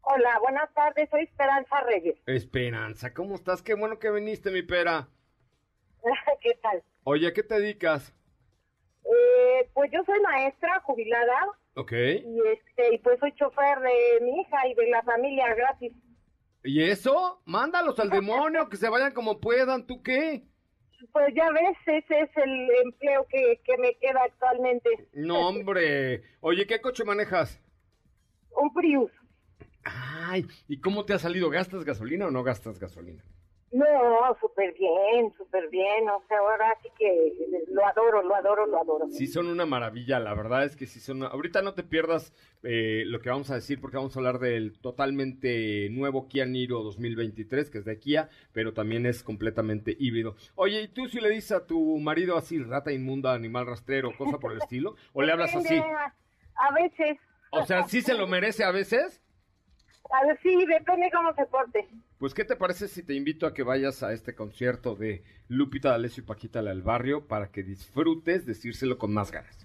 Hola, buenas tardes, soy Esperanza Reyes. Esperanza, ¿cómo estás? Qué bueno que viniste, mi pera. ¿Qué tal? Oye, ¿a qué te dedicas? Eh, pues yo soy maestra jubilada Ok. y este y pues soy chofer de mi hija y de la familia gratis. ¿Y eso? Mándalos al demonio, que se vayan como puedan. ¿Tú qué? Pues ya ves, ese es el empleo que, que me queda actualmente. No, hombre. Oye, ¿qué coche manejas? Un Prius. Ay, ¿y cómo te ha salido? ¿Gastas gasolina o no gastas gasolina? No, súper bien, súper bien. O sea, ahora sí que lo adoro, lo adoro, lo adoro. Sí, son una maravilla, la verdad es que sí son... Ahorita no te pierdas eh, lo que vamos a decir porque vamos a hablar del totalmente nuevo Kia Niro 2023, que es de Kia, pero también es completamente híbrido. Oye, ¿y tú si le dices a tu marido así, rata inmunda, animal rastrero, cosa por el estilo? ¿O le hablas así? A veces. O sea, ¿sí se lo merece a veces? A ver, sí, depende cómo se porte. Pues, ¿qué te parece si te invito a que vayas a este concierto de Lupita D'Alessio y Paquita del Barrio para que disfrutes decírselo con más ganas?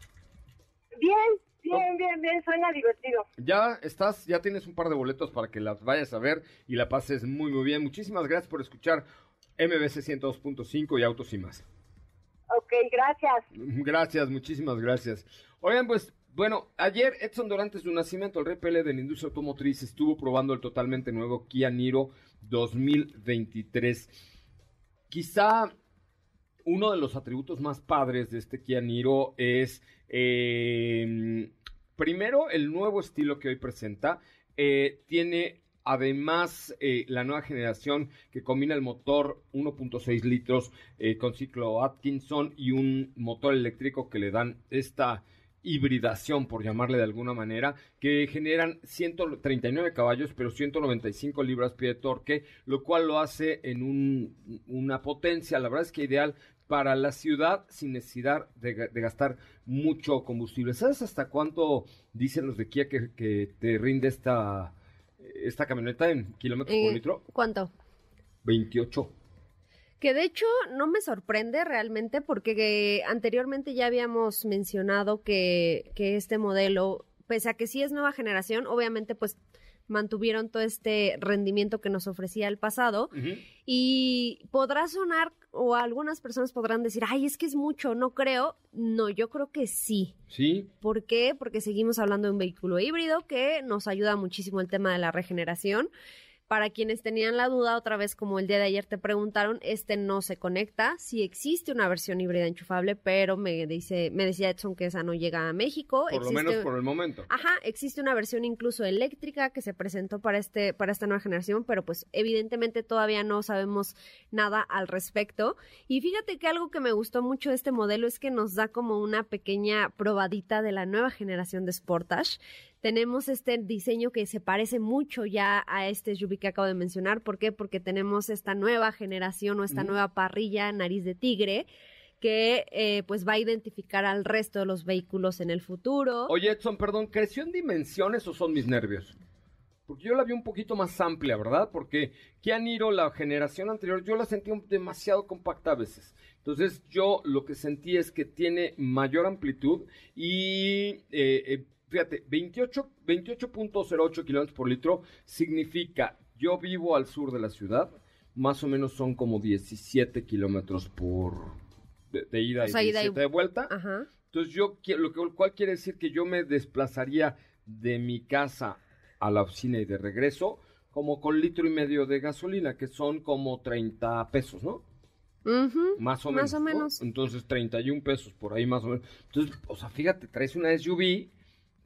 Bien, bien, bien, bien, suena divertido. Ya estás, ya tienes un par de boletos para que las vayas a ver y la pases muy, muy bien. Muchísimas gracias por escuchar MBC 102.5 y Autos y más. Ok, gracias. Gracias, muchísimas gracias. Oigan, pues, bueno, ayer Edson Durante su nacimiento, el rey de la industria automotriz, estuvo probando el totalmente nuevo Kia Niro 2023. Quizá uno de los atributos más padres de este Kia Niro es, eh, primero, el nuevo estilo que hoy presenta. Eh, tiene además eh, la nueva generación que combina el motor 1.6 litros eh, con ciclo Atkinson y un motor eléctrico que le dan esta hibridación, por llamarle de alguna manera, que generan 139 caballos, pero 195 libras-pie de torque, lo cual lo hace en un- una potencia, la verdad es que ideal para la ciudad sin necesidad de, ga- de gastar mucho combustible. ¿Sabes hasta cuánto dicen los de Kia que, que te rinde esta, esta camioneta en kilómetros por Eh, litro? ¿Cuánto? 28. Que de hecho no me sorprende realmente porque anteriormente ya habíamos mencionado que, que este modelo, pese a que sí es nueva generación, obviamente pues mantuvieron todo este rendimiento que nos ofrecía el pasado y podrá sonar o algunas personas podrán decir, ay, es que es mucho, no creo. No, yo creo que sí. ¿Sí? ¿Por qué? Porque seguimos hablando de un vehículo híbrido que nos ayuda muchísimo el tema de la regeneración. Para quienes tenían la duda, otra vez como el día de ayer te preguntaron, este no se conecta. Sí existe una versión híbrida enchufable, pero me dice, me decía Edson que esa no llega a México. Por lo Existe- menos por el momento. Ajá, existe una versión incluso eléctrica que se presentó para este para esta nueva generación, pero pues evidentemente todavía no sabemos nada al respecto. Y fíjate que algo que me gustó mucho de este modelo es que nos da como una pequeña probadita de la nueva generación de Sportage. Tenemos este diseño que se parece mucho ya a este SUV que acabo de mencionar. ¿Por qué? Porque tenemos esta nueva generación o esta Ujú. nueva parrilla nariz de tigre que eh, pues va a identificar al resto de los vehículos en el futuro. Oye, Edson, perdón, ¿creció en dimensiones o son mis nervios? Porque yo la vi un poquito más amplia, ¿verdad? Porque Kia Niro, la generación anterior, yo la sentí demasiado compacta a veces. Entonces yo lo que sentí es que tiene mayor amplitud y, eh, eh, fíjate, 28 28.08 kilómetros por litro significa, yo vivo al sur de la ciudad, más o menos son como 17 kilómetros por... De, de ida O y sea, ida y- 17 de vuelta. Ajá. Entonces yo lo que cual quiere decir que yo me desplazaría de mi casa a la oficina y de regreso como con litro y medio de gasolina, que son como 30 pesos, ¿no? Más o Más menos. o ¿no? menos. Entonces 31 pesos por ahí más o menos. Entonces, o sea, fíjate, traes una SUV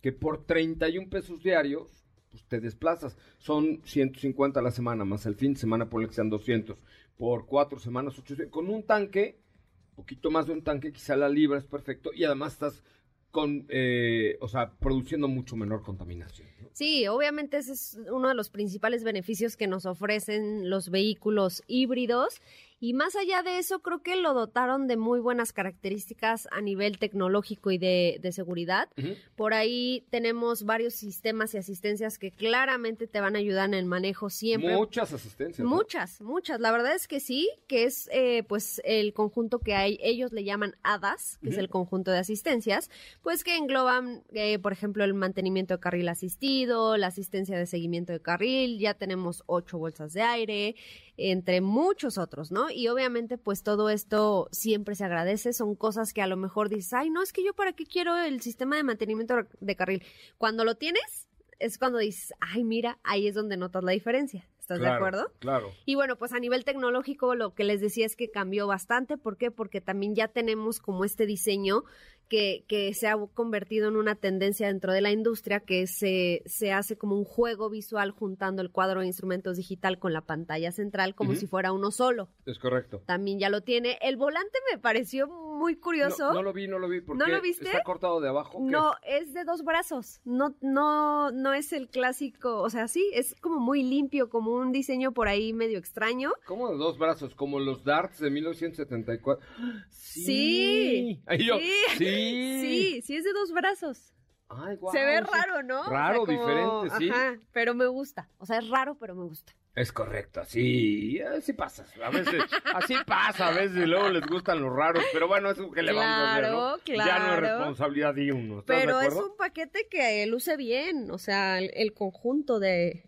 que por 31 pesos diarios pues te desplazas. Son 150 a la semana, más el fin de semana ponle que sean 200. Por cuatro semanas, 800. Con un tanque, poquito más de un tanque, quizá la libra es perfecto. Y además estás con, eh, o sea, produciendo mucho menor contaminación. Sí, obviamente ese es uno de los principales beneficios que nos ofrecen los vehículos híbridos. Y más allá de eso, creo que lo dotaron de muy buenas características a nivel tecnológico y de, de seguridad. Por ahí tenemos varios sistemas y asistencias que claramente te van a ayudar en el manejo siempre. Muchas asistencias. ¿no? Muchas, muchas. La verdad es que sí, que es eh, pues el conjunto que hay, ellos le llaman ADAS, que es el conjunto de asistencias, pues que engloban, eh, por ejemplo, el mantenimiento de carril asistido, la asistencia de seguimiento de carril, ya tenemos ocho bolsas de aire, entre muchos otros, ¿no? Y obviamente pues todo esto siempre se agradece, son cosas que a lo mejor dices, ay, no, es que yo para qué quiero el sistema de mantenimiento de carril. Cuando lo tienes, es cuando dices, ay, mira, ahí es donde notas la diferencia. ¿Estás de acuerdo? Claro. Y bueno, pues a nivel tecnológico lo que les decía es que cambió bastante. ¿Por qué? Porque también ya tenemos como este diseño que, que se ha convertido en una tendencia dentro de la industria que se, se hace como un juego visual juntando el cuadro de instrumentos digital con la pantalla central como si fuera uno solo. Es correcto. También ya lo tiene. El volante me pareció muy curioso. No, no lo vi, no lo vi. porque ¿No lo viste? ¿Está cortado de abajo? No, es de dos brazos. No, no, no es el clásico. O sea, sí, es como muy limpio, como un diseño por ahí medio extraño. ¿Cómo de dos brazos? Como los darts de 1974. Sí. Ahí yo, Sí. sí. Sí, sí es de dos brazos. Ay, Se ve sí. raro, ¿no? O sea, Raro, como- diferente, sí. Ajá, pero me gusta. O sea, es raro, pero me gusta. Es correcto, sí, así pasa. A veces, así pasa, a veces y luego les gustan los raros, pero bueno, eso que le vamos a hacer, ¿no? Claro, Ya no es responsabilidad de uno. ¿Estás Pero de es un paquete que luce bien. O sea, el, el conjunto de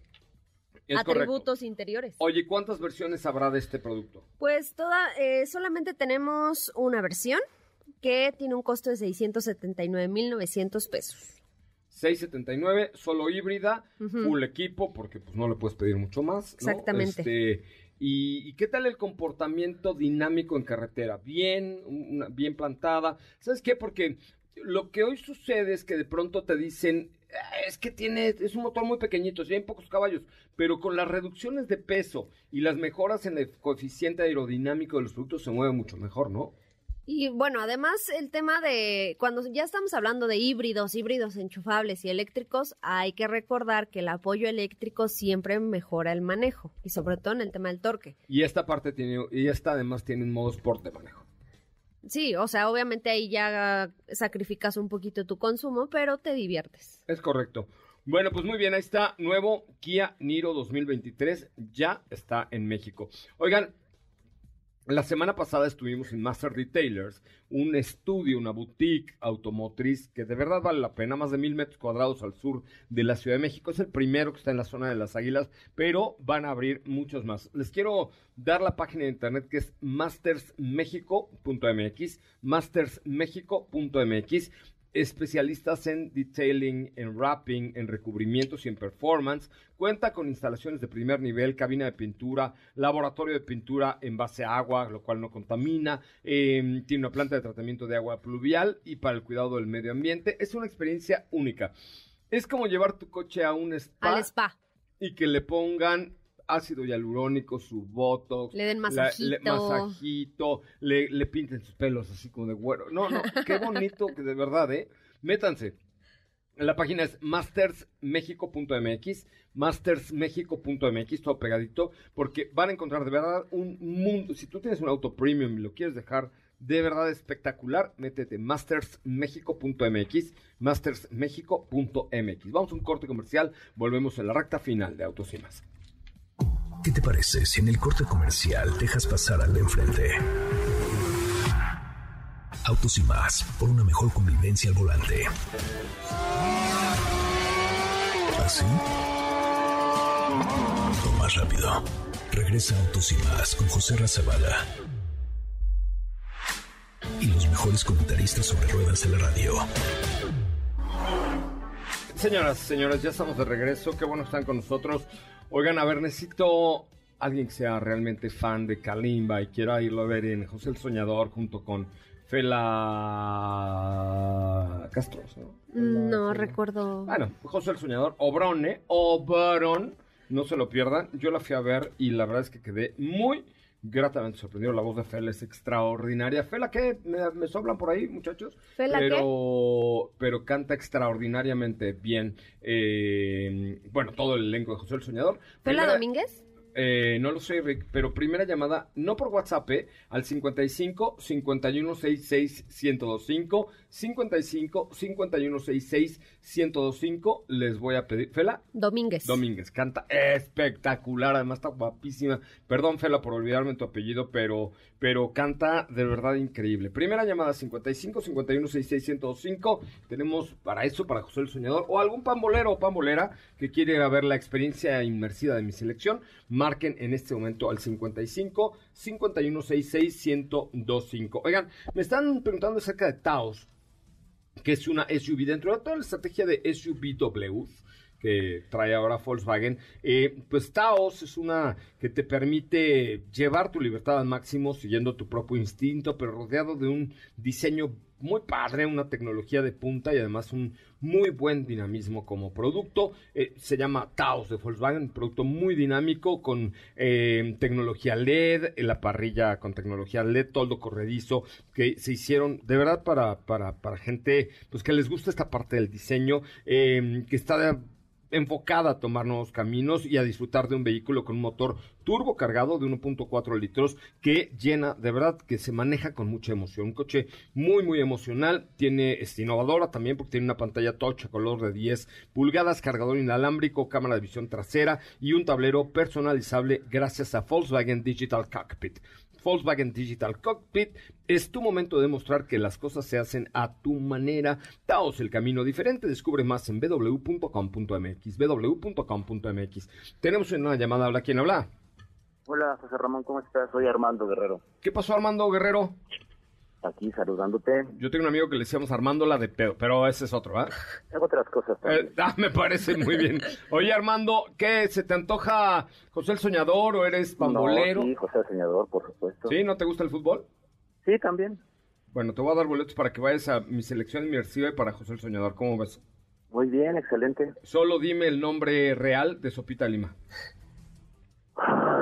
Es correcto. atributos interiores. Oye, ¿cuántas versiones habrá de este producto? Pues toda, eh, solamente tenemos una versión que tiene un costo de 679.900 pesos. 679, solo híbrida, Ujú. full equipo, porque pues no le puedes pedir mucho más. ¿no? Exactamente. Este, y, y qué tal el comportamiento dinámico en carretera? Bien, una- bien plantada. ¿Sabes qué? Porque lo que hoy sucede es que de pronto te dicen, "Ah, es que tiene, es un motor muy pequeñito, tiene pocos caballos, pero con las reducciones de peso y las mejoras en el coeficiente aerodinámico de los productos se mueve mucho mejor, ¿no? Y bueno, además el tema de cuando ya estamos hablando de híbridos, híbridos enchufables y eléctricos, hay que recordar que el apoyo eléctrico siempre mejora el manejo y sobre todo en el tema del torque. Y esta parte tiene, y esta además tiene un modo sport de manejo. Sí, o sea, obviamente ahí ya sacrificas un poquito tu consumo, pero te diviertes. Es correcto. Bueno, pues muy bien, ahí está, nuevo Kia Niro 2023, ya está en México. Oigan, la semana pasada estuvimos en Master Retailers, un estudio, una boutique automotriz que de verdad vale la pena, más de mil metros cuadrados al sur de la Ciudad de México. Es el primero que está en la zona de las Águilas, pero van a abrir muchos más. Les quiero dar la página de internet que es mastersmexico.mx, mastersmexico.mx especialistas en detailing, en wrapping, en recubrimientos y en performance. Cuenta con instalaciones de primer nivel, cabina de pintura, laboratorio de pintura en base a agua, lo cual no contamina. eh, tiene una planta de tratamiento de agua pluvial y para el cuidado del medio ambiente. Es una experiencia única. Es como llevar tu coche a un spa, Al spa. y que le pongan ácido hialurónico, su botox, Le den la- masajito. le, masajito, le, le pinten sus pelos así como de güero. No, no, qué bonito que de verdad, ¿eh? Métanse. La página es mastersmexico.mx, mastersmexico.mx, todo pegadito, porque van a encontrar de verdad un mundo. Si tú tienes un auto premium y lo quieres dejar de verdad espectacular. Métete mastersmexico.mx, mastersmexico.mx. Vamos a un corte comercial, volvemos en la recta final de Autos y más. ¿Qué te parece si en el corte comercial dejas pasar al de enfrente? Autos y más, por una mejor convivencia al volante. ¿Así? O más rápido. Regresa Autos y más con José Razabala. Y los mejores comentaristas sobre ruedas de la radio. Señoras, señores, ya estamos de regreso. Qué bueno están con nosotros. Oigan, a ver, necesito alguien que sea realmente fan de Kalimba y quiera irlo a ver en José el Soñador junto con Fela Castro, ¿no? No recuerdo. Bueno, José el Soñador, Obrone, Obrón, no se lo pierdan. Yo la fui a ver y la verdad es que quedé muy gratamente sorprendido. La voz de Fela es extraordinaria. Fela, ¿qué? ¿Me, me soblan por ahí, muchachos? ¿Fela pero, pero canta extraordinariamente bien. eh, bueno, todo el elenco de José el Soñador. ¿Fela Primera- Domínguez? eh, no lo sé, Rick, pero primera llamada, no por WhatsApp, eh, al 55 5166 1025, 55 5166 1025, les voy a pedir, Fela Domínguez. Domínguez, canta espectacular, además está guapísima. Perdón, Fela, por olvidarme tu apellido, pero, pero canta de verdad increíble. Primera llamada 55 51 66 1025. Tenemos para eso, para José el Soñador, o algún pambolero o pambolera que quiere ir a ver la experiencia inmersiva de mi selección. Marquen en este momento al 55 51 66 1025. Oigan, me están preguntando acerca de Taos que es una SUV. Dentro de toda la estrategia de SUVW que trae ahora Volkswagen, eh, pues Taos es una que te permite llevar tu libertad al máximo siguiendo tu propio instinto, pero rodeado de un diseño muy padre, una tecnología de punta y además un muy buen dinamismo como producto. Eh, se llama Taos de Volkswagen, producto muy dinámico con eh, tecnología LED, en la parrilla con tecnología LED, toldo corredizo, que se hicieron de verdad para, para, para gente pues que les gusta esta parte del diseño, eh, que está de- enfocada a tomar nuevos caminos y a disfrutar de un vehículo con un motor turbo cargado de 1.4 litros que llena, de verdad, que se maneja con mucha emoción. Un coche muy, muy emocional. Tiene, es innovadora también porque tiene una pantalla touch a color de 10 pulgadas, cargador inalámbrico, cámara de visión trasera y un tablero personalizable gracias a Volkswagen Digital Cockpit. Volkswagen Digital Cockpit es tu momento de mostrar que las cosas se hacen a tu manera. Daos el camino diferente. Descubre más en www.com.mx. www.com.mx. Tenemos una llamada. ¿Habla quién habla? Hola, José Ramón, ¿cómo estás? Soy Armando Guerrero. ¿Qué pasó, Armando Guerrero? Aquí saludándote. Yo tengo un amigo que le decíamos Armando la de pedo, pero ese es otro, ¿ah? Hago otras cosas también. Eh, ah, me parece muy bien. Oye, Armando, ¿qué? ¿Se te antoja José el Soñador o eres pambolero? No, sí, José el Soñador, por supuesto. ¿Sí? ¿No te gusta el fútbol? Sí, también. Bueno, te voy a dar boletos para que vayas a mi selección inmersiva y para José el Soñador. ¿Cómo ves? Muy bien, excelente. Solo dime el nombre real de Sopita Lima.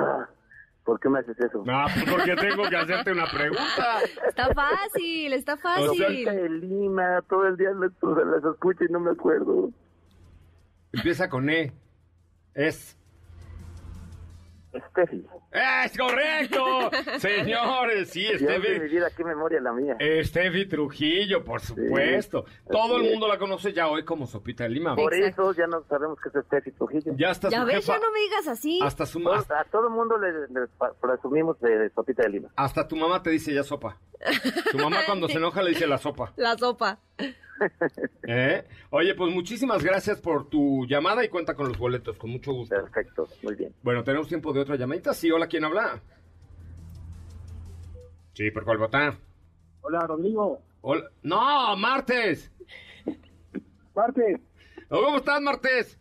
¿Por qué me haces eso? Ah, pues porque tengo que hacerte una pregunta. Está fácil, está fácil. Sopita de Lima, todo el día las, las escucho y no me acuerdo. Empieza con E. Es. Steffi. ¡Es correcto! Señores, sí, mi Steffi. vida, qué memoria la mía. Steffi Trujillo, por supuesto. Todo el mundo la conoce ya hoy como Sopita de Lima. Por eso ya no sabemos que es Steffi Trujillo. Ya está Ya su ves, jefa. ya no me digas así. Hasta su, hasta, a todo el mundo le, presumimos de, de Sopita de Lima. hasta tu mamá te dice ya sopa. Tu mamá cuando se enoja le dice la sopa. La sopa. ¿Eh? Oye, pues muchísimas gracias por tu llamada y cuenta con los boletos, con mucho gusto. Perfecto, muy bien. Bueno, tenemos tiempo de otra llamadita. Sí, hola, ¿quién habla? Sí, ¿por cuál votar? Hola, Rodrigo. Hola. No, Martes. Martes. ¿Cómo estás, Martes?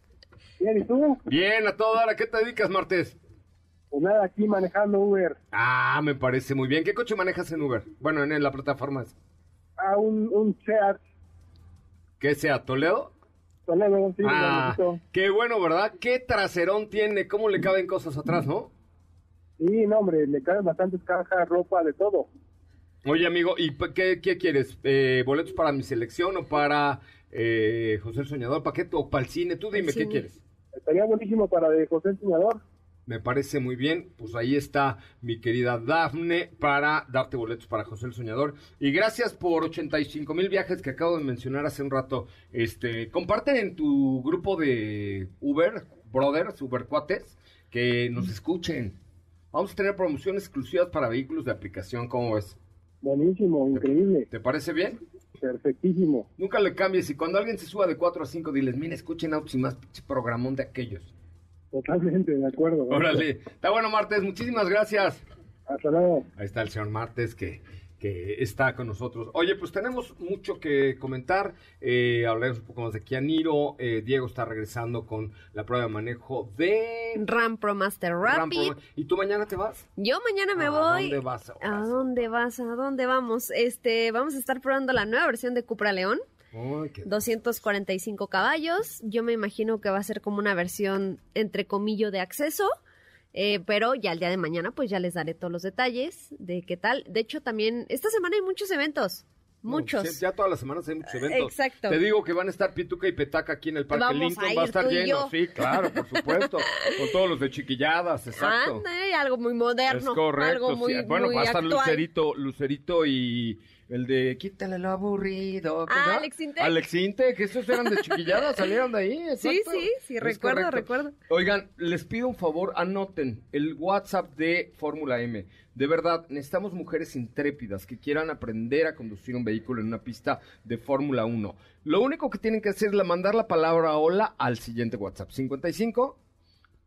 Bien, ¿y tú? Bien, a toda hora. ¿Qué te dedicas, Martes? Pues nada, aquí manejando Uber. Ah, me parece muy bien. ¿Qué coche manejas en Uber? Bueno, en, en la plataforma. A un, un Seat ¿Qué sea, Toledo? Toledo, sí, Ah, bonito. qué bueno, ¿verdad? ¿Qué traserón tiene? ¿Cómo le caben cosas atrás, no? Sí, no, hombre, le caben bastantes cajas, ropa, de todo. Oye, amigo, ¿y qué, qué quieres? Eh, ¿Boletos para mi selección o para eh, José el Soñador? ¿Para qué? ¿O para el cine? Tú dime, ¿qué quieres? Estaría buenísimo para de José el Soñador. Me parece muy bien. Pues ahí está mi querida Dafne para darte boletos para José el Soñador. Y gracias por 85 mil viajes que acabo de mencionar hace un rato. Este, comparte en tu grupo de Uber, brothers, Uber cuates, que nos escuchen. Vamos a tener promociones exclusivas para vehículos de aplicación. ¿Cómo ves? Buenísimo, increíble. ¿Te parece bien? Perfectísimo. Nunca le cambies. Y cuando alguien se suba de 4 a 5, diles, mira, escuchen autos y más programón de aquellos. Totalmente, de acuerdo. Órale. Está bueno, Martes. Muchísimas gracias. Hasta luego. Ahí está el señor Martes que, que está con nosotros. Oye, pues tenemos mucho que comentar. Eh, hablaremos un poco más de Kianiro. Eh, Diego está regresando con la prueba de manejo de Ram Pro Master Ram Rapid. Pro- ¿Y tú mañana te vas? Yo mañana me ¿A voy. dónde vas? ¿A dónde vas? ¿A dónde vamos? Este, vamos a estar probando la nueva versión de Cupra León. Ay, qué- 245 caballos. Yo me imagino que va a ser como una versión entre comillo de acceso. eh, pero ya el día de mañana pues ya les daré todos los detalles de qué tal. De hecho también esta semana hay muchos eventos. Muchos. No, ya todas las semanas hay muchos eventos. Exacto. Te digo que van a estar Pituca y Petaca aquí en el Parque Vamos Lincoln. a Va a ir estar tú y lleno, yo. sí, claro, por supuesto. con todos los de chiquilladas, exacto. Anda, eh, algo muy moderno. Es correcto. Algo muy, sí. Bueno, muy va a estar actual. Lucerito, Lucerito y el de quítale lo aburrido. ¿cómo se Ah? Alex Intec. Alex Intec, que esos eran de chiquilladas, salieron de ahí. Sí, exacto. sí, sí, Es recuerdo, correcto. recuerdo. Oigan, les pido un favor, anoten el WhatsApp de Fórmula M. De verdad, necesitamos mujeres intrépidas que quieran aprender a conducir un vehículo en una pista de Fórmula 1. Lo único que tienen que hacer es mandar la palabra hola al siguiente WhatsApp. 55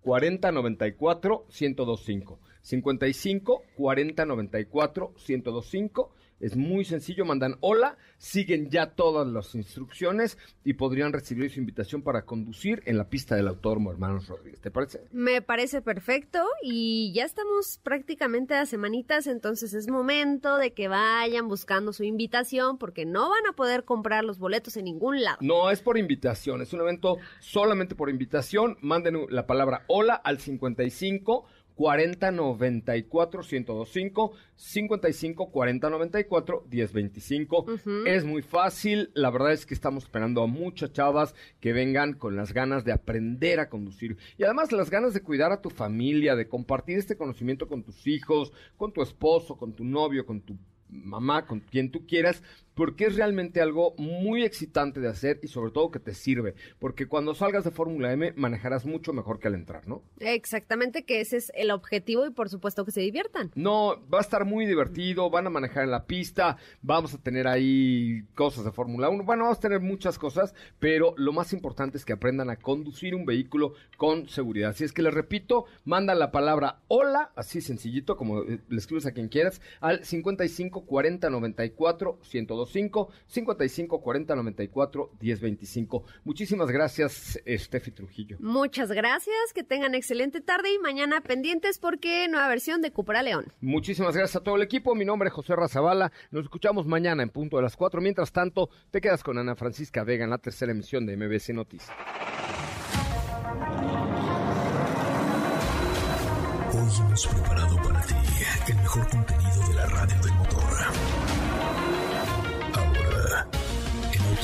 40 94 1025. 55 40 94 1025. Es muy sencillo, mandan hola, siguen ya todas las instrucciones y podrían recibir su invitación para conducir en la pista del Autódromo Hermanos Rodríguez. ¿Te parece? Me parece perfecto y ya estamos prácticamente a semanitas, entonces es momento de que vayan buscando su invitación porque no van a poder comprar los boletos en ningún lado. No, es por invitación, es un evento solamente por invitación. Manden la palabra hola al 55 40 94 1025 55 40 94 1025. Es muy fácil, la verdad es que estamos esperando a muchas chavas que vengan con las ganas de aprender a conducir y además las ganas de cuidar a tu familia, de compartir este conocimiento con tus hijos, con tu esposo, con tu novio, con tu mamá, con quien tú quieras, porque es realmente algo muy excitante de hacer y sobre todo que te sirve, porque cuando salgas de Fórmula M manejarás mucho mejor que al entrar, ¿no? Exactamente, que ese es el objetivo y por supuesto que se diviertan. No, va a estar muy divertido, van a manejar en la pista, vamos a tener ahí cosas de Fórmula 1, bueno, vamos a tener muchas cosas, pero lo más importante es que aprendan a conducir un vehículo con seguridad. Así es que les repito, manda la palabra hola, así sencillito, como eh, le escribes a quien quieras, al 55 40 94 1025, 55 40 94 1025. Muchísimas gracias, Steffi Trujillo. Muchas gracias, que tengan excelente tarde y mañana pendientes porque nueva versión de Cupra León. Muchísimas gracias a todo el equipo. Mi nombre es José Razabala. Nos escuchamos mañana en punto de las 4. Mientras tanto, te quedas con Ana Francisca Vega en la tercera emisión de MBC Noticias. Hoy hemos preparado para ti el mejor contenido